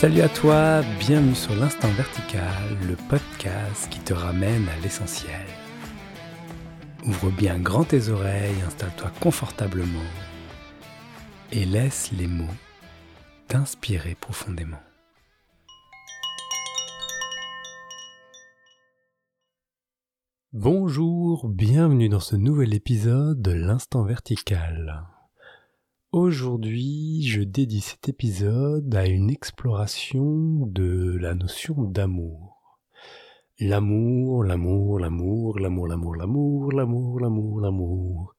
Salut à toi, bienvenue sur l'Instant Vertical, le podcast qui te ramène à l'essentiel. Ouvre bien grand tes oreilles, installe-toi confortablement et laisse les mots t'inspirer profondément. Bonjour, bienvenue dans ce nouvel épisode de l'Instant Vertical. Aujourd'hui, je dédie cet épisode à une exploration de la notion d'amour. L'amour, l'amour, l'amour, l'amour, l'amour, l'amour, l'amour, l'amour, l'amour.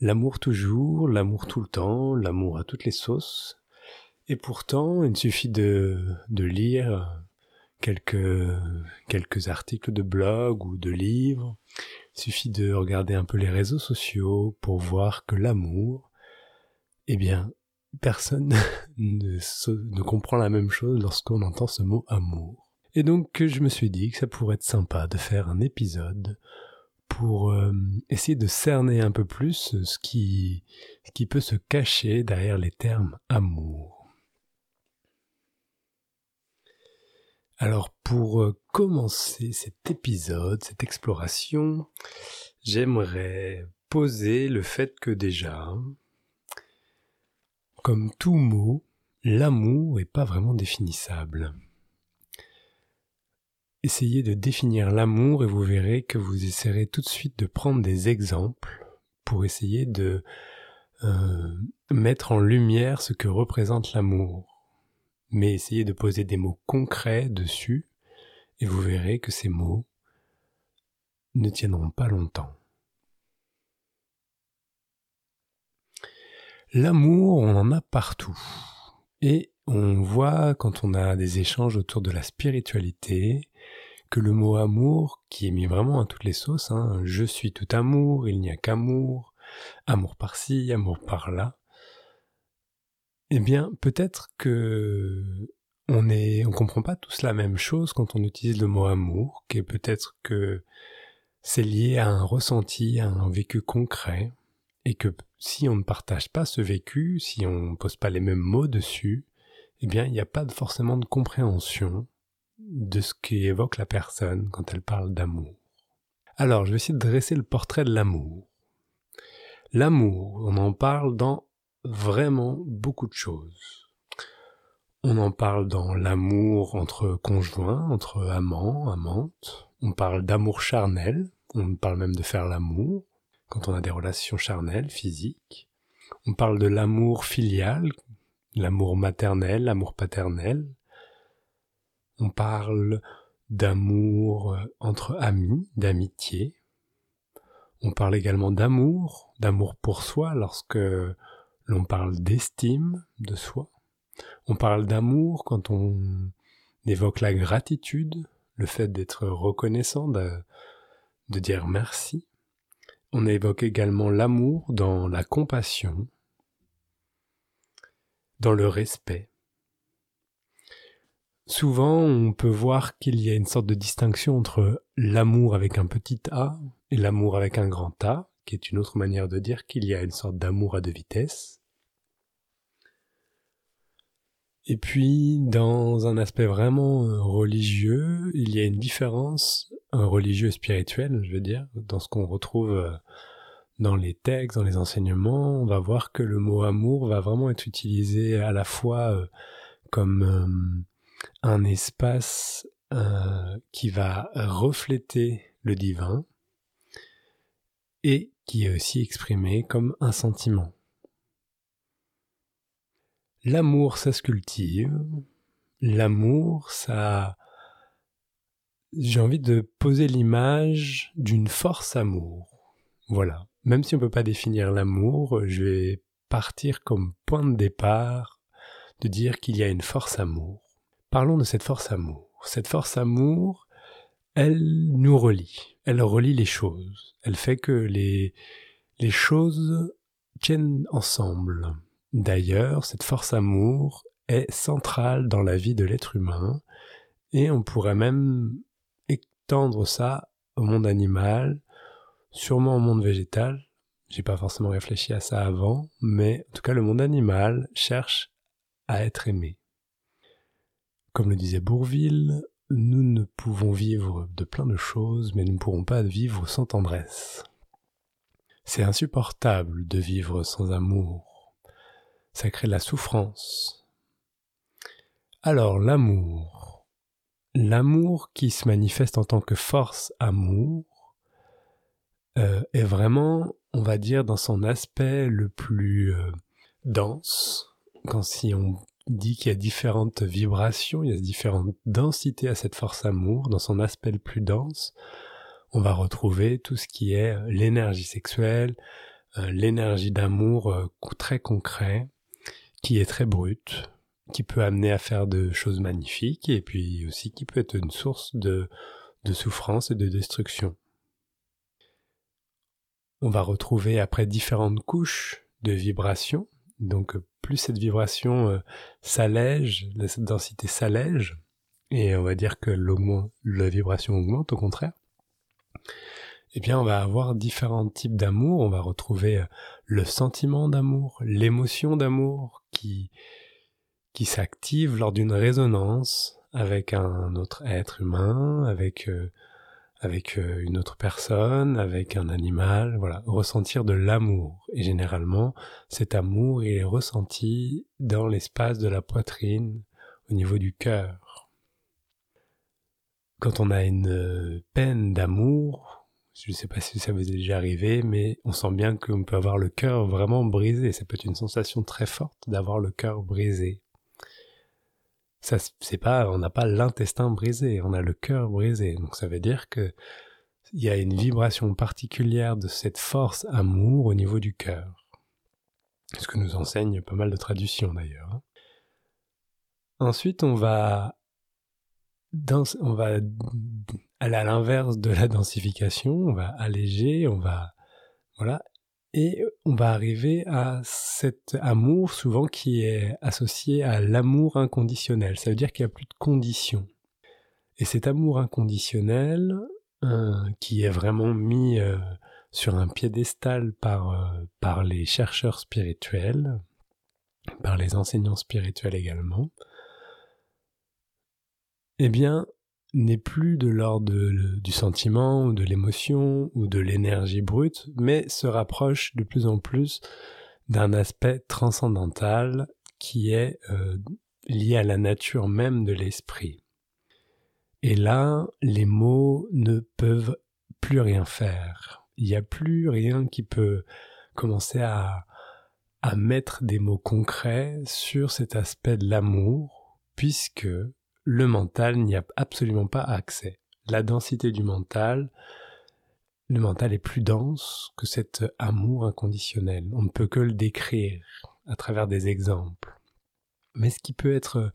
L'amour toujours, l'amour tout le temps, l'amour à toutes les sauces. Et pourtant, il suffit de, lire quelques, quelques articles de blog ou de livres. Il suffit de regarder un peu les réseaux sociaux pour voir que l'amour, eh bien, personne ne, comprend la même chose lorsqu'on entend ce mot amour. Et donc, je me suis dit que ça pourrait être sympa de faire un épisode pour euh, essayer de cerner un peu plus ce qui, peut se cacher derrière les termes amour. Alors pour euh, commencer cet épisode, cette exploration, j'aimerais poser le fait que déjà, comme tout mot, l'amour n'est pas vraiment définissable. Essayez de définir l'amour et vous verrez que vous essaierez tout de suite de prendre des exemples pour essayer de euh, mettre en lumière ce que représente l'amour. Mais essayez de poser des mots concrets dessus et vous verrez que ces mots ne tiendront pas longtemps. L'amour, on en a partout. Et on voit quand on a des échanges autour de la spiritualité que le mot amour, qui est mis vraiment à toutes les sauces, hein, je suis tout amour, il n'y a qu'amour, amour par-ci, amour par-là, eh bien peut-être que on est, on comprend pas tous la même chose quand on utilise le mot amour, que peut-être que c'est lié à un ressenti, à un vécu concret, et que si on ne partage pas ce vécu, si on ne pose pas les mêmes mots dessus, eh bien, il n'y a pas forcément de compréhension de ce qu'évoque la personne quand elle parle d'amour. Alors, je vais essayer de dresser le portrait de l'amour. L'amour, on en parle dans vraiment beaucoup de choses. On en parle dans l'amour entre conjoints, entre amants, amantes. On parle d'amour charnel. On parle même de faire l'amour quand on a des relations charnelles, physiques. On parle de l'amour filial, l'amour maternel, l'amour paternel. On parle d'amour euh, entre amis, d'amitié. On parle également d'amour, d'amour pour soi lorsque l'on parle d'estime de soi. On parle d'amour quand on évoque la gratitude, le fait d'être reconnaissant, de, de dire merci. On évoque également l'amour dans la compassion, dans le respect. Souvent, on peut voir qu'il y a une sorte de distinction entre l'amour avec un petit a et l'amour avec un grand A, qui est une autre manière de dire qu'il y a une sorte d'amour à deux vitesses. Et puis, dans un aspect vraiment euh, religieux, il y a une différence, un religieux spirituel, je veux dire, dans ce qu'on retrouve euh, dans les textes, dans les enseignements, on va voir que le mot amour va vraiment être utilisé à la fois euh, comme un espace qui va refléter le divin et qui est aussi exprimé comme un sentiment. L'amour, ça se cultive. L'amour, ça... J'ai envie de poser l'image d'une force amour. Voilà. Même si on ne peut pas définir l'amour, je vais partir comme point de départ de dire qu'il y a une force amour. Parlons de cette force amour. Cette force amour, elle nous relie. Elle relie les choses. Elle fait que les, les choses tiennent ensemble. D'ailleurs, cette force amour est centrale dans la vie de l'être humain et on pourrait même étendre ça au monde animal, sûrement au monde végétal. J'ai pas forcément réfléchi à ça avant, mais en tout cas le monde animal cherche à être aimé. Comme le disait Bourville, nous ne pouvons vivre de plein de choses, mais nous ne pourrons pas vivre sans tendresse. C'est insupportable de vivre sans amour. Ça crée de la souffrance. Alors l'amour. L'amour qui se manifeste en tant que force amour euh, est vraiment, on va dire, dans son aspect le plus euh, dense. Quand si on dit qu'il y a différentes vibrations, il y a différentes densités à cette force amour, dans son aspect le plus dense, on va retrouver tout ce qui est euh, l'énergie sexuelle, l'énergie d'amour très concret, qui est très brute, qui peut amener à faire de choses magnifiques, et puis aussi qui peut être une source de, souffrance et de destruction. On va retrouver après différentes couches de vibrations, donc plus cette vibration euh, s'allège, cette densité s'allège, et on va dire que la vibration augmente au contraire, eh bien on va avoir différents types d'amour, on va retrouver euh, le sentiment d'amour, l'émotion d'amour qui, qui s'active lors d'une résonance avec un autre être humain, avec euh, euh, une autre personne, avec un animal, voilà, ressentir de l'amour. Et généralement, cet amour est ressenti dans l'espace de la poitrine, au niveau du cœur. Quand on a une euh, peine d'amour, je ne sais pas si ça vous est déjà arrivé, mais on sent bien qu'on peut avoir le cœur vraiment brisé. Ça peut être une sensation très forte d'avoir le cœur brisé ça c'est pas on n'a pas l'intestin brisé, on a le cœur brisé. Donc ça veut dire que il y a une vibration particulière de cette force amour au niveau du cœur. Ce que nous enseigne pas mal de traductions d'ailleurs. Ensuite, on va on va aller à l'inverse de la densification, on va alléger, on va voilà, et on va arriver à cet amour souvent qui est associé à l'amour inconditionnel. Ça veut dire qu'il n'y a plus de conditions. Et cet amour inconditionnel, euh, qui est vraiment mis euh, sur un piédestal par, euh, par les chercheurs spirituels, par les enseignants spirituels également, eh bien, n'est plus de l'ordre du sentiment ou de l'émotion ou de l'énergie brute, mais se rapproche de plus en plus d'un aspect transcendantal qui est euh, lié à la nature même de l'esprit. Et là, les mots ne peuvent plus rien faire. Il n'y a plus rien qui peut commencer à, à mettre des mots concrets sur cet aspect de l'amour, puisque le mental n'y a absolument pas accès. La densité du mental, le mental est plus dense que cet amour inconditionnel. On ne peut que le décrire à travers des exemples. Mais ce qui peut être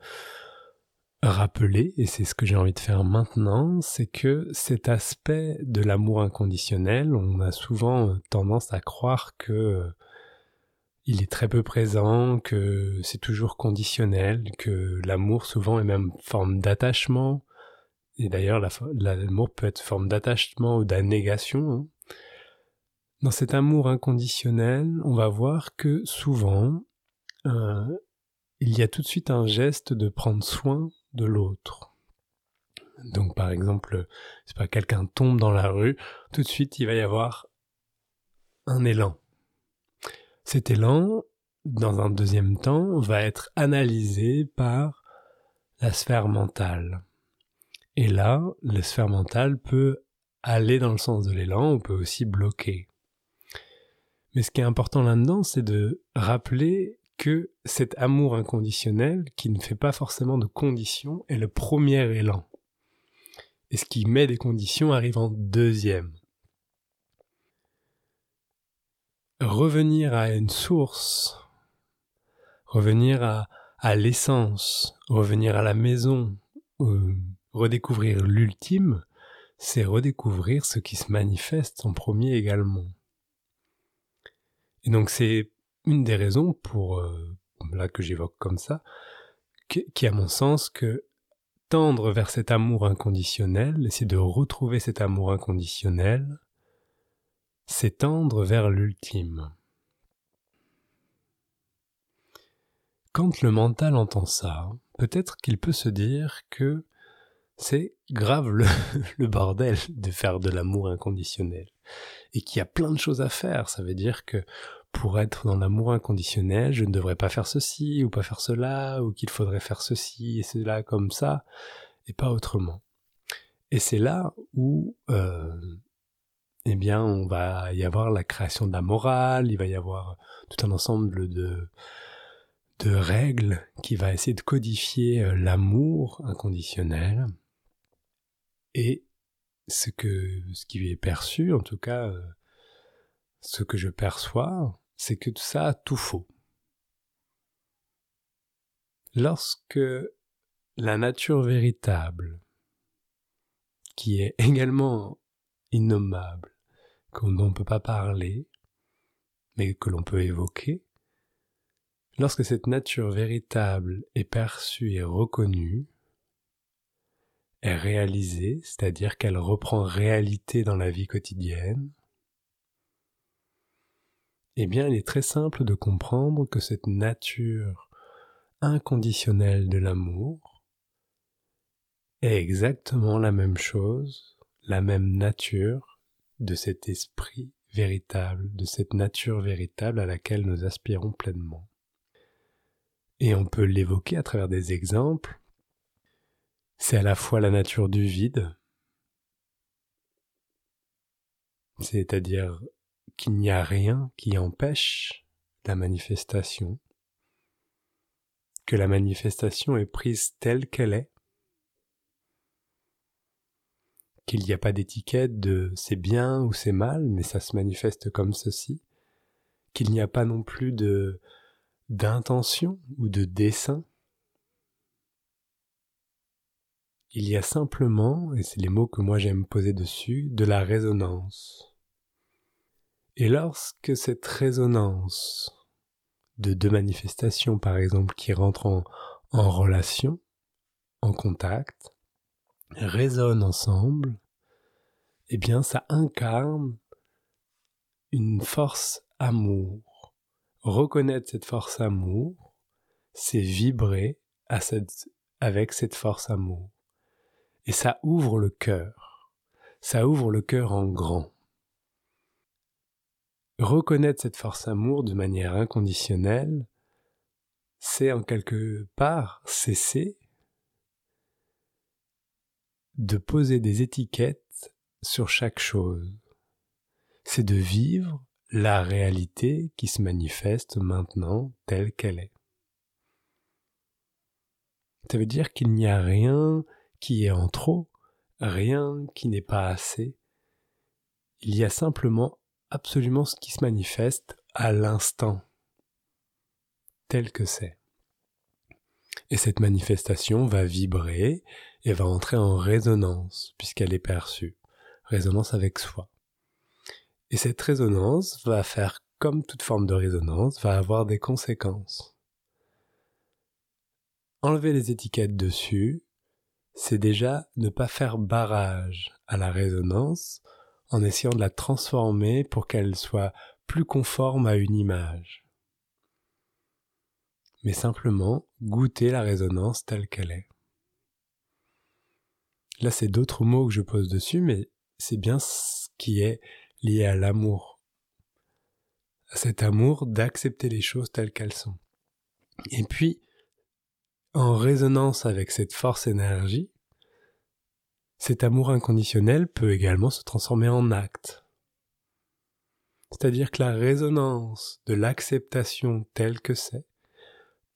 rappelé, et c'est ce que j'ai envie de faire maintenant, c'est que cet aspect de l'amour inconditionnel, on a souvent tendance à croire que il est très peu présent, que c'est toujours conditionnel, que l'amour souvent est même forme d'attachement. Et d'ailleurs, l'amour peut être forme d'attachement ou d'annégation. Hein. Dans cet amour inconditionnel, on va voir que souvent, euh, il y a tout de suite un geste de prendre soin de l'autre. Donc par exemple, c'est pas quelqu'un tombe dans la rue, tout de suite il va y avoir un élan cet élan, dans un deuxième temps, va être analysé par la sphère mentale. Et là, la sphère mentale peut aller dans le sens de l'élan, on peut aussi bloquer. Mais ce qui est important là-dedans, c'est de rappeler que cet amour inconditionnel, qui ne fait pas forcément de conditions, est le premier élan. Et ce qui met des conditions arrive en deuxième. Revenir à une source, revenir à, à l'essence, revenir à la maison, euh, redécouvrir l'ultime, c'est redécouvrir ce qui se manifeste en premier également. Et donc c'est une des raisons pour, euh, là que j'évoque comme ça, qui à mon sens que tendre vers cet amour inconditionnel, c'est de retrouver cet amour inconditionnel, s'étendre vers l'ultime. Quand le mental entend ça, peut-être qu'il peut se dire que c'est grave le, bordel de faire de l'amour inconditionnel. Et qu'il y a plein de choses à faire. Ça veut dire que pour être dans l'amour inconditionnel, je ne devrais pas faire ceci ou pas faire cela, ou qu'il faudrait faire ceci et cela comme ça, et pas autrement. Et c'est là où, euh, eh bien, on va y avoir la création de la morale, il va y avoir tout un ensemble de, règles qui va essayer de codifier euh, l'amour inconditionnel. Et ce que, ce qui est perçu, en tout cas, euh, ce que je perçois, c'est que tout ça a tout faux. Lorsque la nature véritable, qui est également innommable, qu'on ne peut pas parler, mais que l'on peut évoquer, lorsque cette nature véritable est perçue et reconnue, est réalisée, c'est-à-dire qu'elle reprend réalité dans la vie quotidienne, eh bien il est très simple de comprendre que cette nature inconditionnelle de l'amour est exactement la même chose, la même nature de cet esprit véritable, de cette nature véritable à laquelle nous aspirons pleinement. Et on peut l'évoquer à travers des exemples. C'est à la fois la nature du vide, c'est-à-dire qu'il n'y a rien qui empêche la manifestation, que la manifestation est prise telle qu'elle est, qu'il n'y a pas d'étiquette de c'est bien ou c'est mal, mais ça se manifeste comme ceci, qu'il n'y a pas non plus de d'intention ou de dessin. Il y a simplement, et c'est les mots que moi j'aime poser dessus, de la résonance. Et lorsque cette résonance de deux manifestations, par exemple, qui rentrent en, en relation, en contact, résonnent ensemble, eh bien ça incarne une force amour. Reconnaître cette force amour, c'est vibrer avec cette force amour. Et ça ouvre le cœur. Ça ouvre le cœur en grand. Reconnaître cette force amour de manière inconditionnelle, c'est en quelque part cesser de poser des étiquettes sur chaque chose. C'est de vivre la réalité qui se manifeste maintenant telle qu'elle est. Ça veut dire qu'il n'y a rien qui est en trop, rien qui n'est pas assez. Il y a simplement absolument ce qui se manifeste à l'instant, tel que c'est. Et cette manifestation va vibrer et va entrer en résonance puisqu'elle est perçue. Résonance avec soi. Et cette résonance va faire comme toute forme de résonance, va avoir des conséquences. Enlever les étiquettes dessus, c'est déjà ne pas faire barrage à la résonance en essayant de la transformer pour qu'elle soit plus conforme à une image mais simplement goûter la résonance telle qu'elle est. Là, c'est d'autres mots que je pose dessus, mais c'est bien ce qui est lié à l'amour. À cet amour d'accepter les choses telles qu'elles sont. Et puis, en résonance avec cette force énergie, cet amour inconditionnel peut également se transformer en acte. C'est-à-dire que la résonance de l'acceptation telle que c'est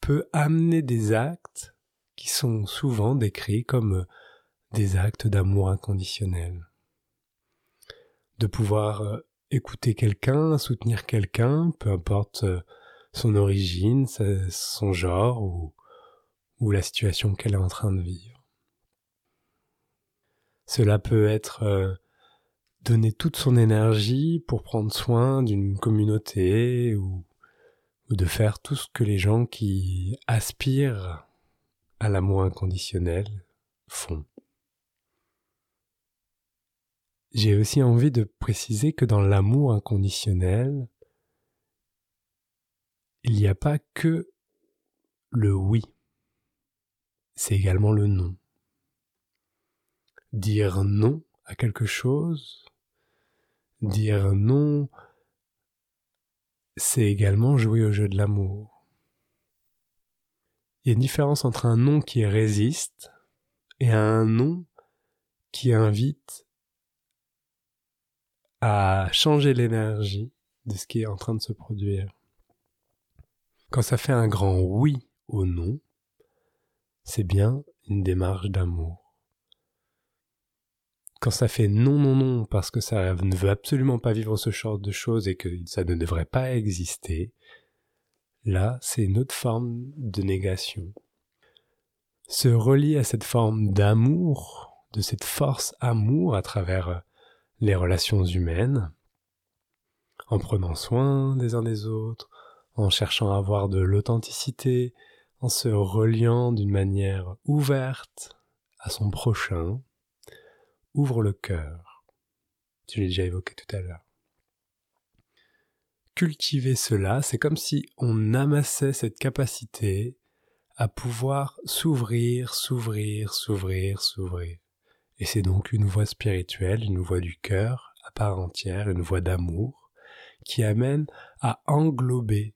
peut amener des actes qui sont souvent décrits comme euh, des actes d'amour inconditionnel. De pouvoir euh, écouter quelqu'un, soutenir quelqu'un, peu importe euh, son origine, son genre ou, la situation qu'elle est en train de vivre. Cela peut être donner toute son énergie pour prendre soin d'une communauté ou de faire tout ce que les gens qui aspirent à l'amour inconditionnel font. J'ai aussi envie de préciser que dans l'amour inconditionnel, il n'y a pas que le oui. c'est également le non. Dire non à quelque chose, dire non, c'est également jouer au jeu de l'amour. Il y a une différence entre un non qui résiste et un non qui invite à changer l'énergie de ce qui est en train de se produire. Quand ça fait un grand oui au non, c'est bien une démarche d'amour. Quand ça fait non, non, non, parce que ça ne veut absolument pas vivre ce genre de choses et que ça ne devrait pas exister, là, c'est une autre forme de négation. Se relier à cette forme d'amour, de cette force amour à travers les relations humaines, en prenant soin des uns des autres, en cherchant à avoir de l'authenticité, en se reliant d'une manière ouverte à son prochain, ouvre le cœur. Je l'ai déjà évoqué tout à l'heure. Cultiver cela, c'est comme si on amassait cette capacité à pouvoir s'ouvrir, s'ouvrir, s'ouvrir, s'ouvrir. Et c'est donc une voie spirituelle, une voie du cœur à part entière, une voie d'amour, qui amène à englober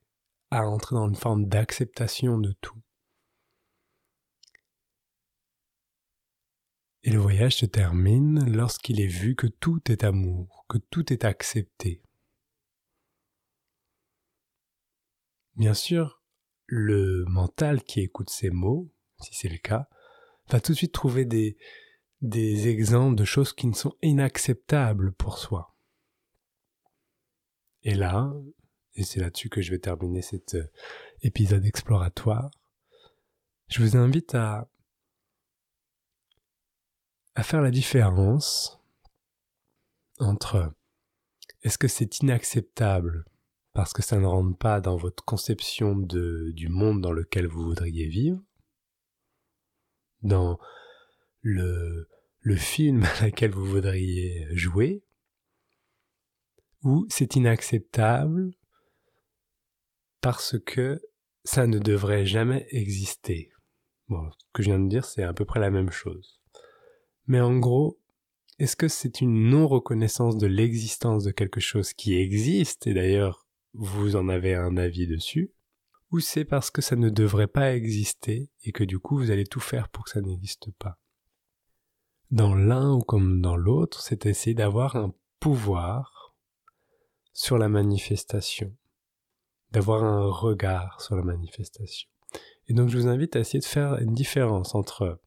à entrer dans une forme d'acceptation de tout. Et le voyage se termine lorsqu'il est vu que tout est amour, que tout est accepté. Bien sûr, le mental qui écoute ces mots, si c'est le cas, va tout de suite trouver des, des exemples de choses qui ne sont inacceptables pour soi. Et là, et c'est là-dessus que je vais terminer cet euh, épisode exploratoire, je vous invite à, faire la différence entre est-ce que c'est inacceptable parce que ça ne rentre pas dans votre conception de, du monde dans lequel vous voudriez vivre, dans le, film à laquelle vous voudriez jouer, ou c'est inacceptable parce que ça ne devrait jamais exister. Bon, ce que je viens de dire, c'est à peu près la même chose. Mais en gros, est-ce que c'est une non-reconnaissance de l'existence de quelque chose qui existe, et d'ailleurs vous en avez un avis dessus, ou c'est parce que ça ne devrait pas exister et que du coup vous allez tout faire pour que ça n'existe pas? Dans l'un ou comme dans l'autre, c'est essayer d'avoir un pouvoir sur la manifestation d'avoir un regard sur la manifestation. Et donc je vous invite à essayer de faire une différence entre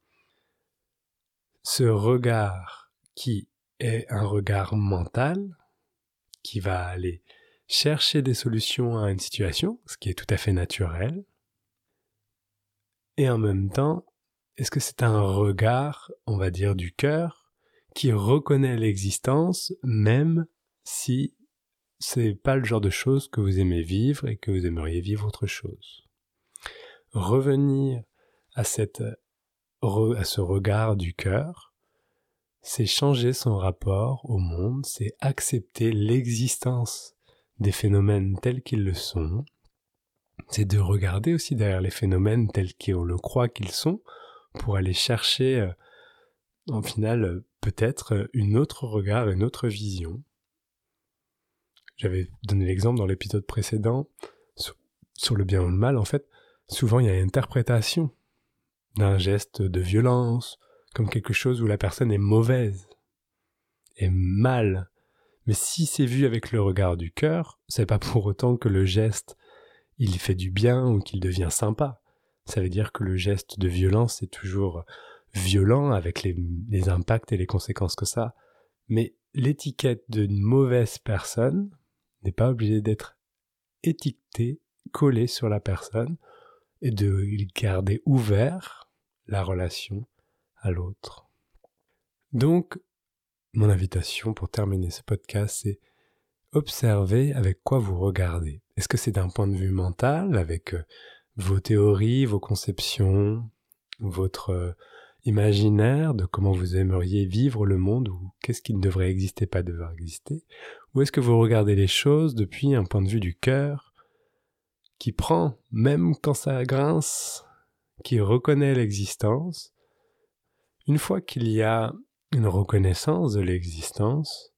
ce regard qui est un regard mental, qui va aller chercher des solutions à une situation, ce qui est tout à fait naturel, et en même temps, est-ce que c'est un regard, on va dire, du cœur, qui reconnaît l'existence, même si c'est pas le genre de choses que vous aimez vivre et que vous aimeriez vivre autre chose? Revenir à cette, à ce regard du cœur, c'est changer son rapport au monde, c'est accepter l'existence des phénomènes tels qu'ils le sont, c'est de regarder aussi derrière les phénomènes tels qu'on le croit qu'ils sont, pour aller chercher, euh, en final, peut-être une autre regard, une autre vision, j'avais donné l'exemple dans l'épisode précédent sur, le bien ou le mal. En fait, souvent il y a une interprétation d'un geste de violence comme quelque chose où la personne est mauvaise, est mal. Mais si c'est vu avec le regard du cœur, c'est pas pour autant que le geste il fait du bien ou qu'il devient sympa. Ça veut dire que le geste de violence est toujours violent avec les, impacts et les conséquences que ça. Mais l'étiquette d'une mauvaise personne, n'est pas obligé d'être étiqueté, collé sur la personne et de garder ouvert la relation à l'autre. Donc, mon invitation pour terminer ce podcast, c'est observer avec quoi vous regardez. Est-ce que c'est d'un point de vue mental, avec euh, vos théories, vos conceptions, votre euh, imaginaire de comment vous aimeriez vivre le monde ou qu'est-ce qui ne devrait exister, pas devoir exister? Ou est-ce que vous regardez les choses depuis un point de vue du cœur qui prend, même quand ça grince, qui reconnaît l'existence, une fois qu'il y a une reconnaissance de l'existence,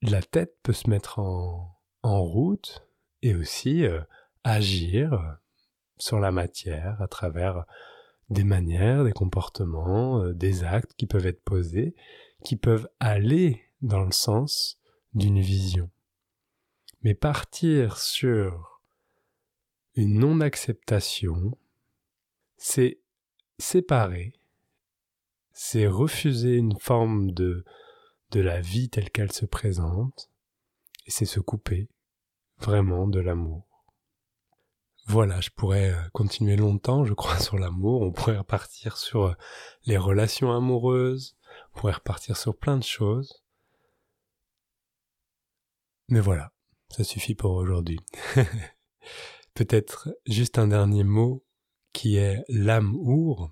la tête peut se mettre en, route et aussi euh, agir sur la matière à travers des manières, des comportements, euh, des actes qui peuvent être posés, qui peuvent aller dans le sens d'une vision. Mais partir sur une non-acceptation, c'est séparer, c'est refuser une forme de, de la vie telle qu'elle se présente, et c'est se couper vraiment de l'amour. Voilà, je pourrais euh, continuer longtemps, je crois, sur l'amour. On pourrait repartir sur euh, les relations amoureuses. On pourrait repartir sur plein de choses. Mais voilà, ça suffit pour aujourd'hui. Peut-être juste un dernier mot qui est l'amour.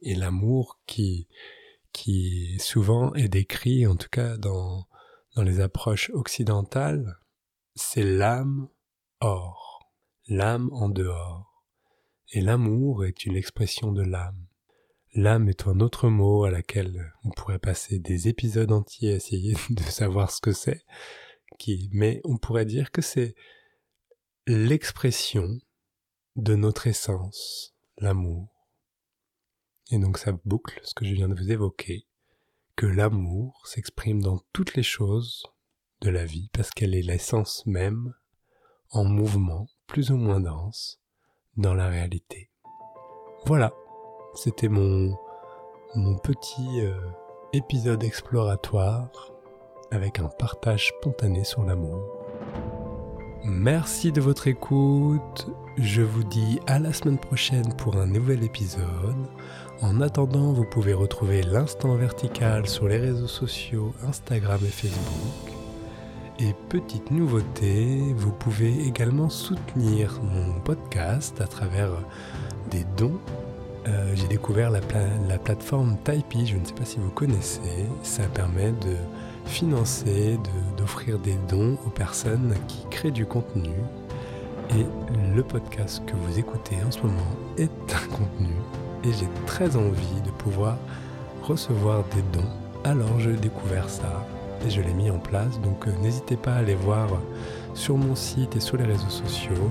Et l'amour qui, qui souvent est décrit, en tout cas dans, dans les approches occidentales, c'est l'âme or l'âme en dehors. Et l'amour est une expression de l'âme. L'âme est un autre mot à laquelle on pourrait passer des épisodes entiers à essayer de savoir ce que c'est, mais on pourrait dire que c'est l'expression de notre essence, l'amour. Et donc ça boucle ce que je viens de vous évoquer, que l'amour s'exprime dans toutes les choses de la vie parce qu'elle est l'essence même en mouvement plus ou moins dense dans la réalité. Voilà, c'était mon, mon petit euh, épisode exploratoire avec un partage spontané sur l'amour. Merci de votre écoute. Je vous dis à la semaine prochaine pour un nouvel épisode. En attendant, vous pouvez retrouver l'instant vertical sur les réseaux sociaux Instagram et Facebook. Et petite nouveauté, vous pouvez également soutenir mon podcast à travers des dons. Euh, j'ai découvert la, la, plateforme Typee, je ne sais pas si vous connaissez. Ça permet de financer, d'offrir des dons aux personnes qui créent du contenu. Et le podcast que vous écoutez en ce moment est un contenu. Et j'ai très envie de pouvoir recevoir des dons. Alors j'ai découvert ça et je l'ai mis en place. Donc euh, n'hésitez pas à aller voir sur mon site et sur les réseaux sociaux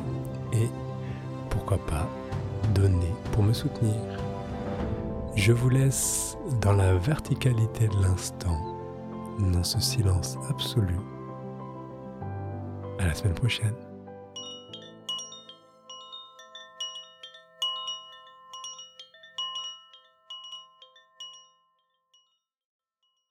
et pourquoi pas donner pour me soutenir. Je vous laisse dans la verticalité de l'instant, dans ce silence absolu. À la semaine prochaine.